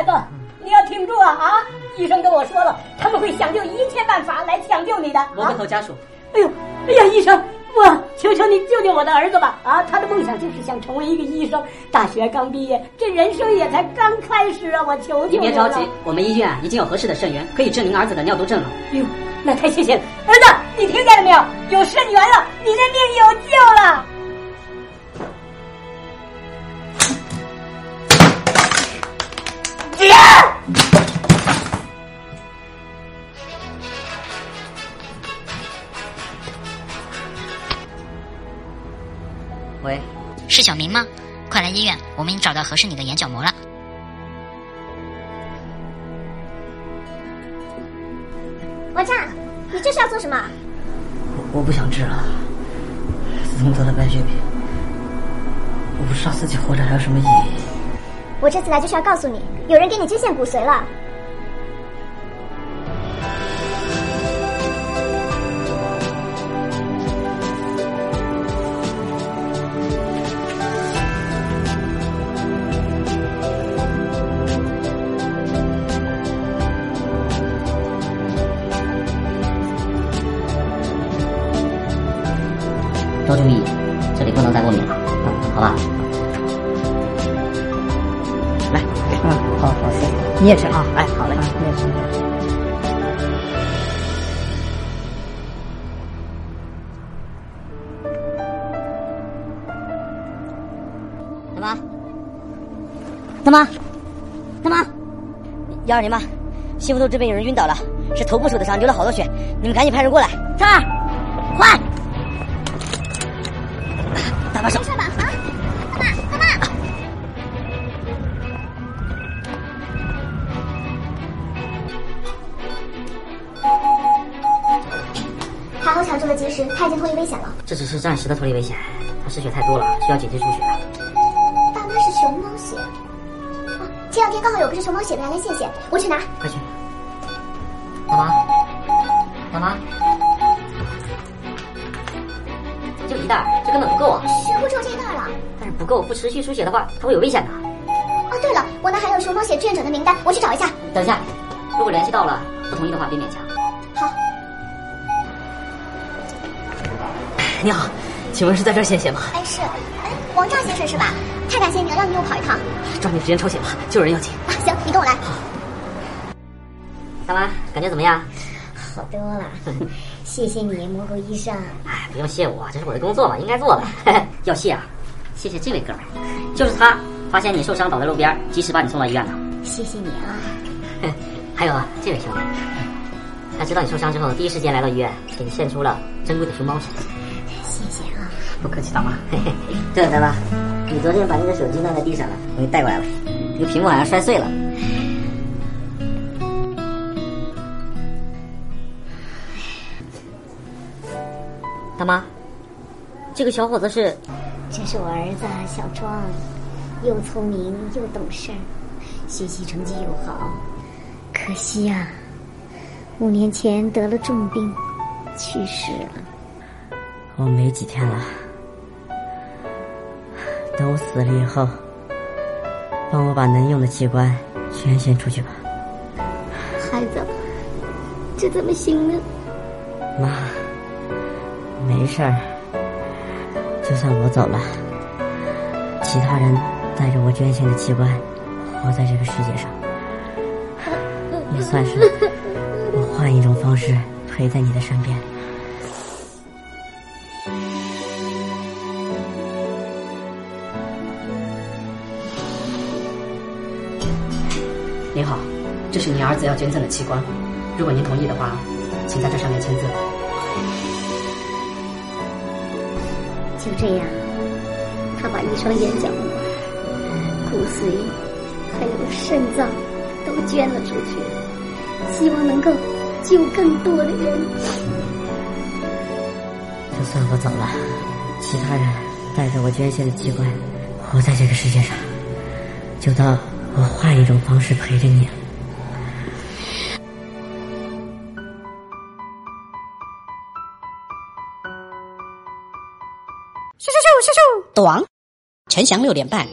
孩子，你要挺住啊啊！医生跟我说了，他们会想尽一切办法来抢救你的。我会和家属。哎呦，哎呀，医生，我求求你救救我的儿子吧！啊，他的梦想就是想成为一个医生，大学刚毕业，这人生也才刚开始啊！我求求你你别着急，我们医院已经有合适的肾源，可以治您儿子的尿毒症了。哎呦，那太谢谢了，儿子，你听见了没有？有肾源了，你的命有救了。喂，是小明吗？快来医院，我们已经找到合适你的眼角膜了。王畅，你这是要做什么？我我不想治了。自从得了白血病，我不知道自己活着还有什么意义。我这次来就是要告诉你，有人给你捐献骨髓了。多注意，这里不能再过敏了，好吧？来，嗯，好好谢谢，你也吃啊，哎，好嘞，你也吃。大妈，大妈，大妈，幺二零吧，西福路这边有人晕倒了，是头部受的伤，流了好多血，你们赶紧派人过来。这儿，还好抢救的及时，他已经脱离危险了。这只是暂时的脱离危险，他失血太多了，需要紧急输血。爸妈是熊猫血。啊，前两天刚好有个是熊猫血的来献血，我去拿。快去！大妈，大妈，就一袋？这根本不够啊！血库只有这一袋了。但是不够，不持续输血的话，它会有危险的。哦，对了，我那还有熊猫血志愿者的名单，我去找一下。等一下，如果联系到了，不同意的话别勉强。你好，请问是在这儿献血吗？哎，是，哎，王炸先生是吧？太感谢你了，让你又跑一趟。抓紧时间抽血吧，救人要紧。啊，行，你跟我来。好大妈，感觉怎么样？好多了，谢谢你，蘑菇医生。哎，不用谢我，这是我的工作嘛，应该做的。要谢啊，谢谢这位哥们儿，就是他发现你受伤倒在路边，及时把你送到医院的。谢谢你啊。还有啊，这位兄弟，他知道你受伤之后，第一时间来到医院，给你献出了珍贵的熊猫血。谢谢啊。不客气，大妈。对了，大妈，你昨天把那个手机弄在地上了，我给你带过来了，这个屏幕好像摔碎了。大妈，这个小伙子是？这是我儿子小庄，又聪明又懂事，学习成绩又好。可惜呀、五年前得了重病，去世了。我没几天了，等我死了以后，帮我把能用的器官捐献出去吧。孩子，这怎么行呢？妈，没事儿，就算我走了，其他人带着我捐献的器官活在这个世界上，也算是我换一种方式陪在你的身边。您好，这是您儿子要捐赠的器官，如果您同意的话，请在这上面签字。就这样，他把一双眼角膜、骨髓还有肾脏都捐了出去，希望能够救更多的人。就算我走了，其他人带着我捐献的器官活在这个世界上，就当我换一种方式陪着你。咻咻咻咻咻短，陈翔六点半